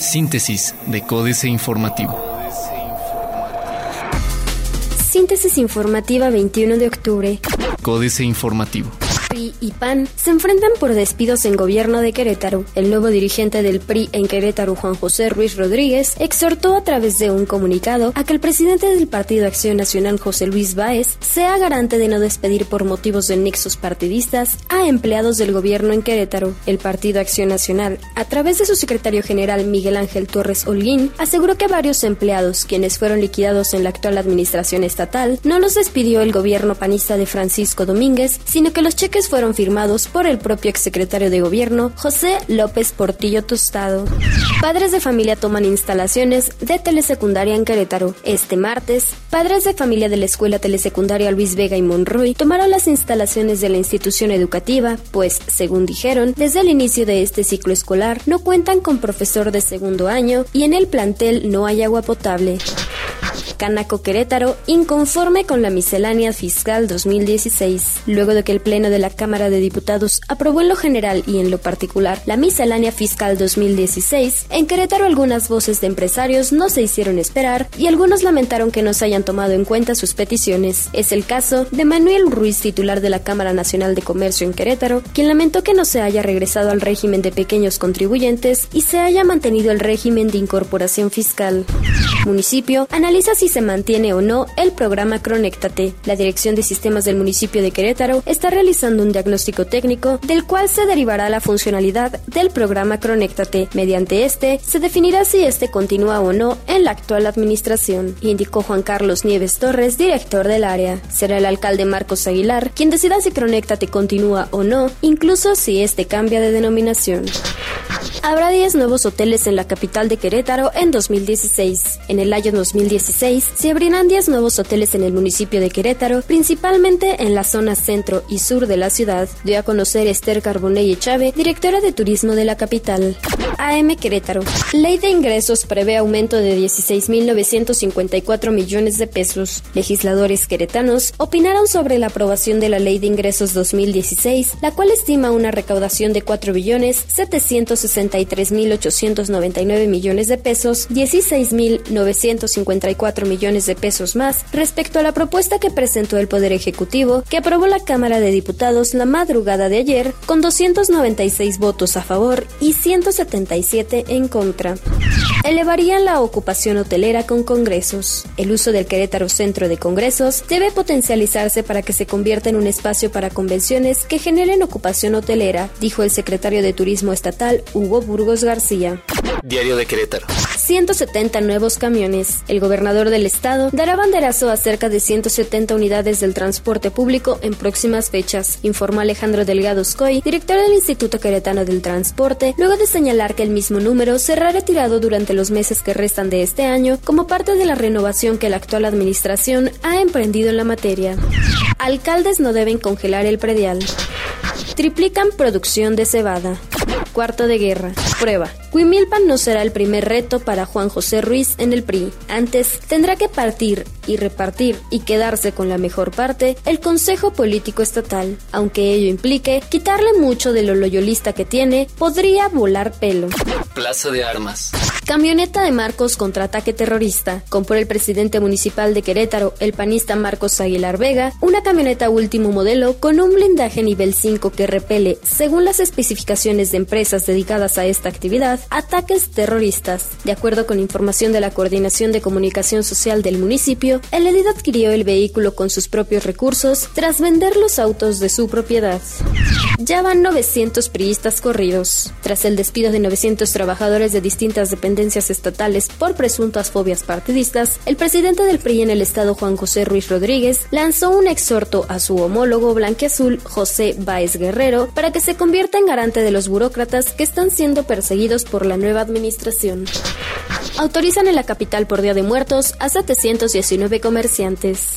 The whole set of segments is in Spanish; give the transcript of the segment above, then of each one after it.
Síntesis de Códice Informativo. Síntesis informativa 21 de octubre. Códice Informativo. Y PAN se enfrentan por despidos en gobierno de Querétaro. El nuevo dirigente del PRI en Querétaro, Juan José Ruiz Rodríguez, exhortó a través de un comunicado a que el presidente del Partido Acción Nacional, José Luis Báez, sea garante de no despedir por motivos de nexos partidistas a empleados del gobierno en Querétaro. El Partido Acción Nacional, a través de su secretario general Miguel Ángel Torres Holguín, aseguró que varios empleados, quienes fueron liquidados en la actual administración estatal, no los despidió el gobierno panista de Francisco Domínguez, sino que los cheques fueron firmados por el propio exsecretario de Gobierno, José López Portillo Tostado. Padres de familia toman instalaciones de telesecundaria en Querétaro. Este martes, padres de familia de la escuela telesecundaria Luis Vega y Monroy tomaron las instalaciones de la institución educativa, pues, según dijeron, desde el inicio de este ciclo escolar no cuentan con profesor de segundo año y en el plantel no hay agua potable. Canaco Querétaro, inconforme con la miscelánea fiscal 2016. Luego de que el Pleno de la Cámara de Diputados aprobó en lo general y en lo particular la miscelánea fiscal 2016, en Querétaro algunas voces de empresarios no se hicieron esperar y algunos lamentaron que no se hayan tomado en cuenta sus peticiones. Es el caso de Manuel Ruiz, titular de la Cámara Nacional de Comercio en Querétaro, quien lamentó que no se haya regresado al régimen de pequeños contribuyentes y se haya mantenido el régimen de incorporación fiscal. Municipio analiza si se mantiene o no el programa Cronéctate. La Dirección de Sistemas del municipio de Querétaro está realizando un diagnóstico técnico del cual se derivará la funcionalidad del programa Cronéctate. Mediante este, se definirá si este continúa o no en la actual administración, indicó Juan Carlos Nieves Torres, director del área. Será el alcalde Marcos Aguilar quien decida si Cronéctate continúa o no, incluso si este cambia de denominación. Habrá 10 nuevos hoteles en la capital de Querétaro en 2016. En el año 2016 se abrirán 10 nuevos hoteles en el municipio de Querétaro, principalmente en la zona centro y sur de la ciudad, dio a conocer Esther Carbonell Chávez, directora de turismo de la capital. AM Querétaro. Ley de ingresos prevé aumento de 16.954 millones de pesos. Legisladores queretanos opinaron sobre la aprobación de la Ley de Ingresos 2016, la cual estima una recaudación de 4 billones 763.899 millones de pesos, 16.954 millones de pesos más respecto a la propuesta que presentó el Poder Ejecutivo, que aprobó la Cámara de Diputados la madrugada de ayer con 296 votos a favor y 177 en contra. Elevarían la ocupación hotelera con congresos. El uso del Querétaro Centro de Congresos debe potencializarse para que se convierta en un espacio para convenciones que generen ocupación hotelera, dijo el secretario de Turismo Estatal, Hugo Burgos García. Diario de Querétaro. 170 nuevos camiones. El gobernador del estado dará banderazo a cerca de 170 unidades del transporte público en próximas fechas, informó Alejandro Delgado Scoy, director del Instituto Queretano del Transporte, luego de señalar que el mismo número será retirado durante los meses que restan de este año como parte de la renovación que la actual administración ha emprendido en la materia. Alcaldes no deben congelar el predial. Triplican producción de cebada. Cuarto de guerra. Prueba. Huimilpan no será el primer reto para Juan José Ruiz en el PRI. Antes, tendrá que partir y repartir y quedarse con la mejor parte el Consejo Político Estatal. Aunque ello implique quitarle mucho de lo loyolista que tiene, podría volar pelo. Plaza de Armas. Camioneta de Marcos contra ataque terrorista. Compró el presidente municipal de Querétaro, el panista Marcos Aguilar Vega, una camioneta último modelo con un blindaje nivel 5 que repele, según las especificaciones de empresas dedicadas a esta actividad, ataques terroristas. De acuerdo con información de la Coordinación de Comunicación Social del municipio, el edil adquirió el vehículo con sus propios recursos tras vender los autos de su propiedad. Ya van 900 priistas corridos. Tras el despido de 900 trabajadores de distintas dependencias estatales por presuntas fobias partidistas, el presidente del PRI en el estado, Juan José Ruiz Rodríguez, lanzó un exhorto a su homólogo blanqueazul, José Báez Guerrero, para que se convierta en garante de los burócratas que están siendo perseguidos por la nueva administración. Autorizan en la capital por Día de Muertos a 719 comerciantes.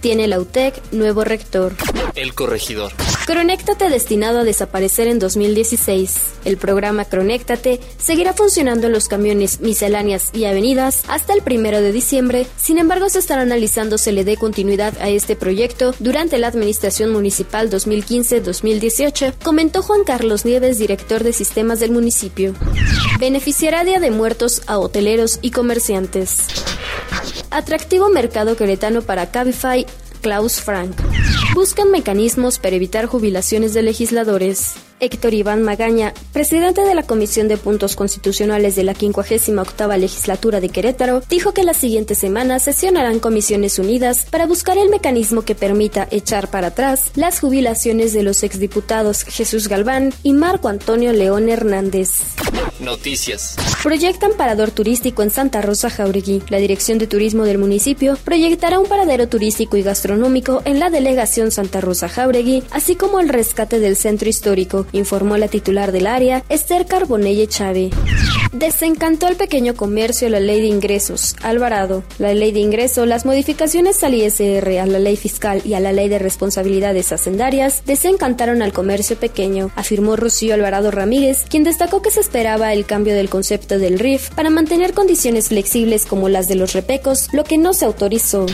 Tiene la UTEC nuevo rector. El corregidor. Cronéctate destinado a desaparecer en 2016. El programa Cronéctate seguirá funcionando en los camiones misceláneas y avenidas hasta el primero de diciembre. Sin embargo, se estará analizando se le dé continuidad a este proyecto durante la administración municipal 2015-2018, comentó Juan Carlos Nieves, director de sistemas del municipio. Beneficiará Día de Muertos a hoteleros y comerciantes. Atractivo mercado queretano para Cabify, Klaus Frank. Buscan mecanismos para evitar jubilaciones de legisladores. Héctor Iván Magaña, presidente de la Comisión de Puntos Constitucionales de la 58 legislatura de Querétaro, dijo que la siguiente semana sesionarán comisiones unidas para buscar el mecanismo que permita echar para atrás las jubilaciones de los exdiputados Jesús Galván y Marco Antonio León Hernández. Noticias. Proyectan parador turístico en Santa Rosa Jauregui. La Dirección de Turismo del municipio proyectará un paradero turístico y gastronómico en la delegación Santa Rosa Jauregui, así como el rescate del centro histórico, informó la titular del área, Esther Carbonelle Chávez. Desencantó al pequeño comercio la ley de ingresos. Alvarado. La ley de ingreso, las modificaciones al ISR, a la ley fiscal y a la ley de responsabilidades hacendarias desencantaron al comercio pequeño, afirmó Rocío Alvarado Ramírez, quien destacó que se esperaba el cambio del concepto del RIF para mantener condiciones flexibles como las de los repecos, lo que no se autorizó.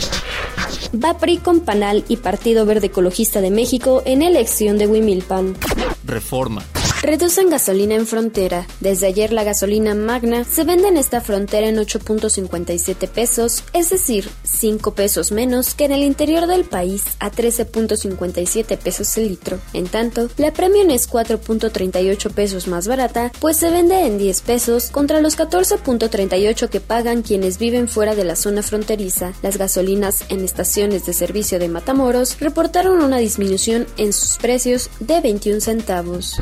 Va PRI con Panal y Partido Verde Ecologista de México en elección de Wimilpan. Reforma. Reducen gasolina en frontera. Desde ayer la gasolina magna se vende en esta frontera en 8.57 pesos, es decir, 5 pesos menos que en el interior del país a 13.57 pesos el litro. En tanto, la premium es 4.38 pesos más barata, pues se vende en 10 pesos contra los 14.38 que pagan quienes viven fuera de la zona fronteriza. Las gasolinas en estaciones de servicio de Matamoros reportaron una disminución en sus precios de 21 centavos.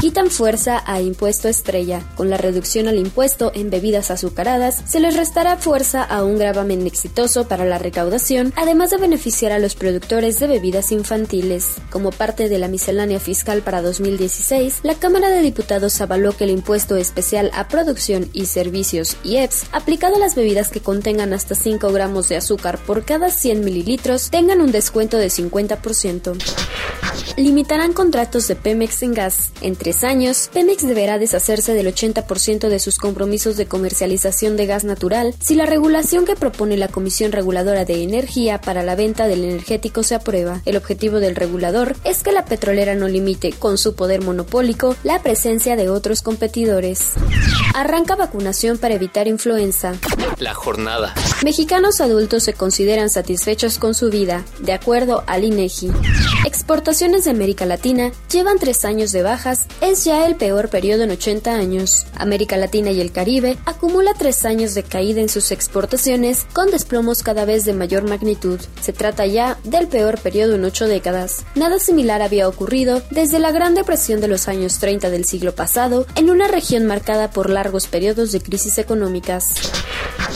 Quitan fuerza a impuesto estrella. Con la reducción al impuesto en bebidas azucaradas, se les restará fuerza a un gravamen exitoso para la recaudación, además de beneficiar a los productores de bebidas infantiles. Como parte de la miscelánea fiscal para 2016, la Cámara de Diputados avaló que el impuesto especial a producción y servicios IEPS, aplicado a las bebidas que contengan hasta 5 gramos de azúcar por cada 100 mililitros, tengan un descuento de 50% limitarán contratos de Pemex en gas. En tres años, Pemex deberá deshacerse del 80% de sus compromisos de comercialización de gas natural si la regulación que propone la Comisión Reguladora de Energía para la venta del energético se aprueba. El objetivo del regulador es que la petrolera no limite, con su poder monopólico, la presencia de otros competidores. Arranca vacunación para evitar influenza. La jornada. Mexicanos adultos se consideran satisfechos con su vida, de acuerdo al INEGI. Exportaciones de América Latina llevan tres años de bajas, es ya el peor periodo en 80 años. América Latina y el Caribe acumula tres años de caída en sus exportaciones, con desplomos cada vez de mayor magnitud. Se trata ya del peor periodo en ocho décadas. Nada similar había ocurrido desde la Gran Depresión de los años 30 del siglo pasado, en una región marcada por largos periodos de crisis económicas.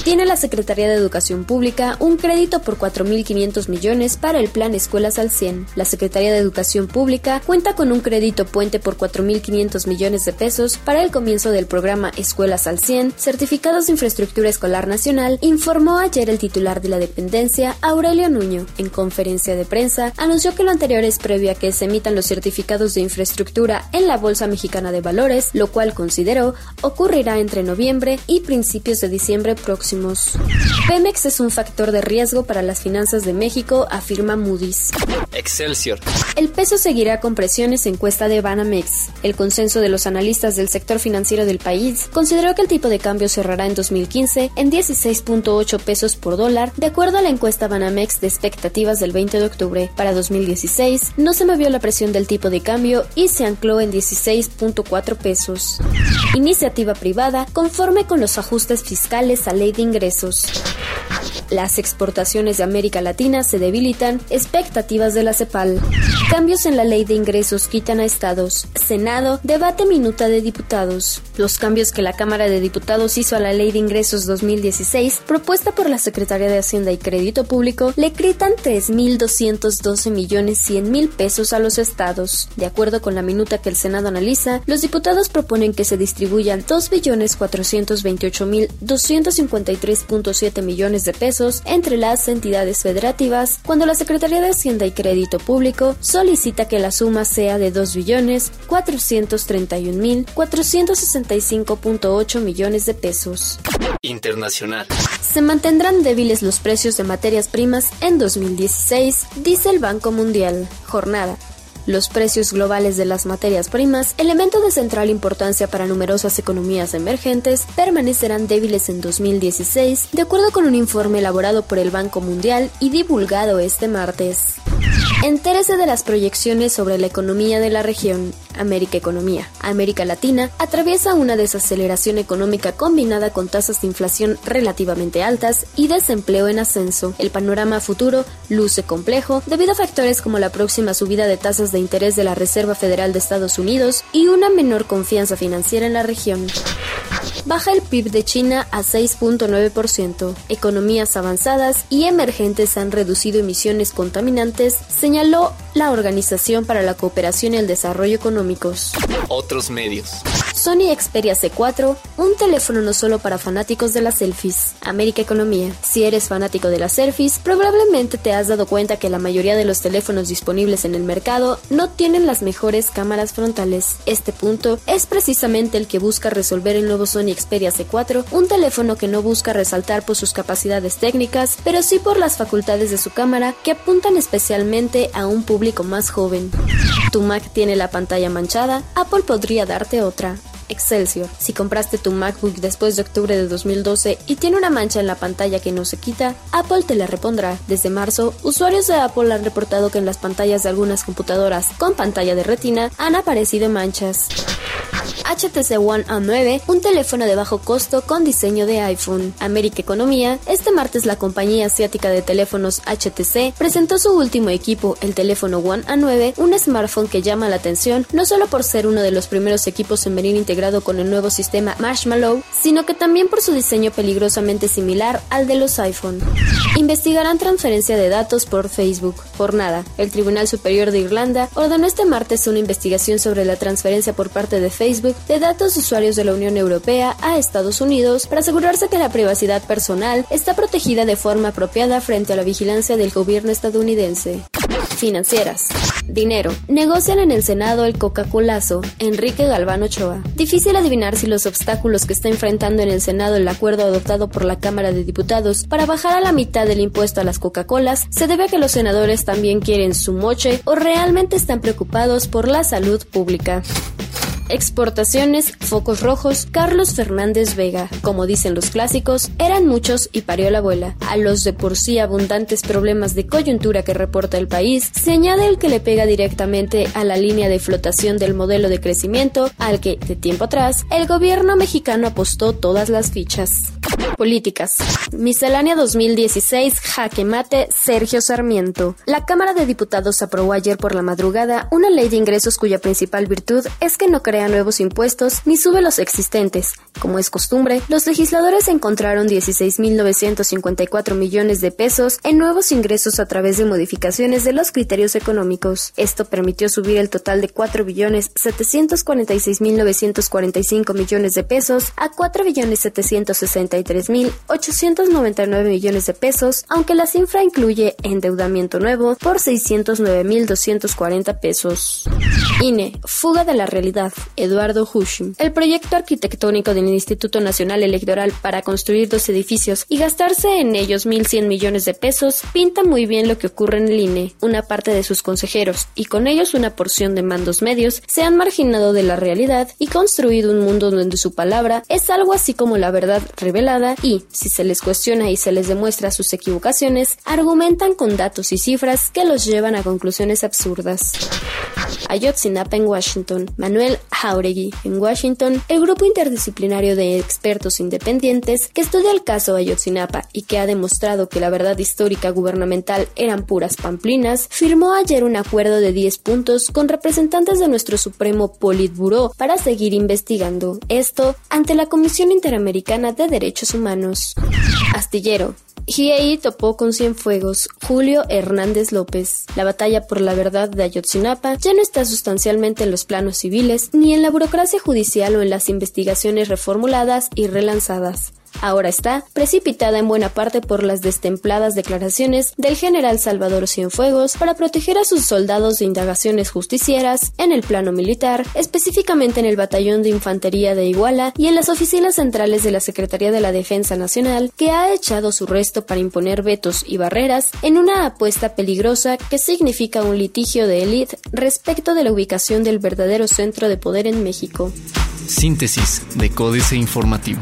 Tiene la Secretaría de Educación Pública un crédito por 4.500 millones para el Plan Escuelas al 100. La Secretaría de Educación Pública cuenta con un crédito puente por 4.500 millones de pesos para el comienzo del programa Escuelas al 100, certificados de infraestructura escolar nacional, informó ayer el titular de la dependencia, Aurelio Nuño. En conferencia de prensa, anunció que lo anterior es previo a que se emitan los certificados de infraestructura en la Bolsa Mexicana de Valores, lo cual consideró ocurrirá entre noviembre y principios de diciembre próximo Pemex es un factor de riesgo para las finanzas de México, afirma Moody's. Excelsior. El peso seguirá con presiones encuesta de Banamex. El consenso de los analistas del sector financiero del país consideró que el tipo de cambio cerrará en 2015 en 16.8 pesos por dólar, de acuerdo a la encuesta Banamex de expectativas del 20 de octubre. Para 2016 no se movió la presión del tipo de cambio y se ancló en 16.4 pesos. Iniciativa privada conforme con los ajustes fiscales a ley de ingresos. Las exportaciones de América Latina se debilitan, expectativas de la CEPAL. Cambios en la ley de ingresos quitan a estados. Senado debate minuta de diputados. Los cambios que la Cámara de Diputados hizo a la ley de ingresos 2016, propuesta por la Secretaría de Hacienda y Crédito Público, le quitan 3.212 millones 100 mil pesos a los estados. De acuerdo con la minuta que el Senado analiza, los diputados proponen que se distribuyan 2.428.253.7 millones de pesos entre las entidades federativas cuando la Secretaría de Hacienda y Crédito Público solicita que la suma sea de 2.431.465.8 millones de pesos. Internacional. Se mantendrán débiles los precios de materias primas en 2016, dice el Banco Mundial. Jornada. Los precios globales de las materias primas, elemento de central importancia para numerosas economías emergentes, permanecerán débiles en 2016, de acuerdo con un informe elaborado por el Banco Mundial y divulgado este martes. Entérese de las proyecciones sobre la economía de la región. América Economía. América Latina atraviesa una desaceleración económica combinada con tasas de inflación relativamente altas y desempleo en ascenso. El panorama futuro luce complejo debido a factores como la próxima subida de tasas de interés de la Reserva Federal de Estados Unidos y una menor confianza financiera en la región. Baja el PIB de China a 6.9%. Economías avanzadas y emergentes han reducido emisiones contaminantes, señaló la Organización para la Cooperación y el Desarrollo Económicos. Otros medios. Sony Xperia C4, un teléfono no solo para fanáticos de las selfies. América Economía. Si eres fanático de las selfies, probablemente te has dado cuenta que la mayoría de los teléfonos disponibles en el mercado no tienen las mejores cámaras frontales. Este punto es precisamente el que busca resolver el nuevo Sony Xperia C4, un teléfono que no busca resaltar por sus capacidades técnicas, pero sí por las facultades de su cámara que apuntan especialmente a un público más joven. ¿Tu Mac tiene la pantalla manchada? Apple podría darte otra. Excelsior. Si compraste tu MacBook después de octubre de 2012 y tiene una mancha en la pantalla que no se quita, Apple te la repondrá. Desde marzo, usuarios de Apple han reportado que en las pantallas de algunas computadoras con pantalla de retina han aparecido manchas. HTC One A9, un teléfono de bajo costo con diseño de iPhone. América Economía, este martes la compañía asiática de teléfonos HTC presentó su último equipo, el teléfono One A9, un smartphone que llama la atención no solo por ser uno de los primeros equipos en venir integrado con el nuevo sistema Marshmallow, sino que también por su diseño peligrosamente similar al de los iPhone. Investigarán transferencia de datos por Facebook. Por nada, el Tribunal Superior de Irlanda ordenó este martes una investigación sobre la transferencia por parte de Facebook de datos usuarios de la Unión Europea a Estados Unidos para asegurarse que la privacidad personal está protegida de forma apropiada frente a la vigilancia del gobierno estadounidense. Financieras. Dinero. Negocian en el Senado el Coca-Colazo. Enrique Galván Ochoa. Difícil adivinar si los obstáculos que está enfrentando en el Senado el acuerdo adoptado por la Cámara de Diputados para bajar a la mitad del impuesto a las Coca-Colas se debe a que los senadores también quieren su moche o realmente están preocupados por la salud pública. Exportaciones, focos rojos, Carlos Fernández Vega. Como dicen los clásicos, eran muchos y parió la abuela. A los de por sí abundantes problemas de coyuntura que reporta el país, se añade el que le pega directamente a la línea de flotación del modelo de crecimiento al que, de tiempo atrás, el gobierno mexicano apostó todas las fichas. Políticas. Miscelánea 2016, jaque mate, Sergio Sarmiento. La Cámara de Diputados aprobó ayer por la madrugada una ley de ingresos cuya principal virtud es que no crea nuevos impuestos ni sube los existentes. Como es costumbre, los legisladores encontraron 16.954 millones de pesos en nuevos ingresos a través de modificaciones de los criterios económicos. Esto permitió subir el total de 4.746.945 millones de pesos a 4.763.899 millones de pesos, aunque la cifra incluye endeudamiento nuevo por 609.240 pesos. INE, fuga de la realidad. Eduardo Hushim. El proyecto arquitectónico del Instituto Nacional Electoral para construir dos edificios y gastarse en ellos 1.100 millones de pesos pinta muy bien lo que ocurre en el INE. Una parte de sus consejeros y con ellos una porción de mandos medios se han marginado de la realidad y construido un mundo donde su palabra es algo así como la verdad revelada y, si se les cuestiona y se les demuestra sus equivocaciones, argumentan con datos y cifras que los llevan a conclusiones absurdas. Ayotzinapa en Washington. Manuel Jauregui. En Washington, el grupo interdisciplinario de expertos independientes que estudia el caso Ayotzinapa y que ha demostrado que la verdad histórica gubernamental eran puras pamplinas, firmó ayer un acuerdo de 10 puntos con representantes de nuestro Supremo Politburó para seguir investigando. Esto ante la Comisión Interamericana de Derechos Humanos. Astillero. GIEI topó con Cienfuegos, Julio Hernández López. La batalla por la verdad de Ayotzinapa ya no está sustancialmente en los planos civiles, ni en la burocracia judicial o en las investigaciones reformuladas y relanzadas. Ahora está precipitada en buena parte por las destempladas declaraciones del general Salvador Cienfuegos para proteger a sus soldados de indagaciones justicieras en el plano militar, específicamente en el Batallón de Infantería de Iguala y en las oficinas centrales de la Secretaría de la Defensa Nacional, que ha echado su resto para imponer vetos y barreras en una apuesta peligrosa que significa un litigio de élite respecto de la ubicación del verdadero centro de poder en México. Síntesis de Códice Informativo.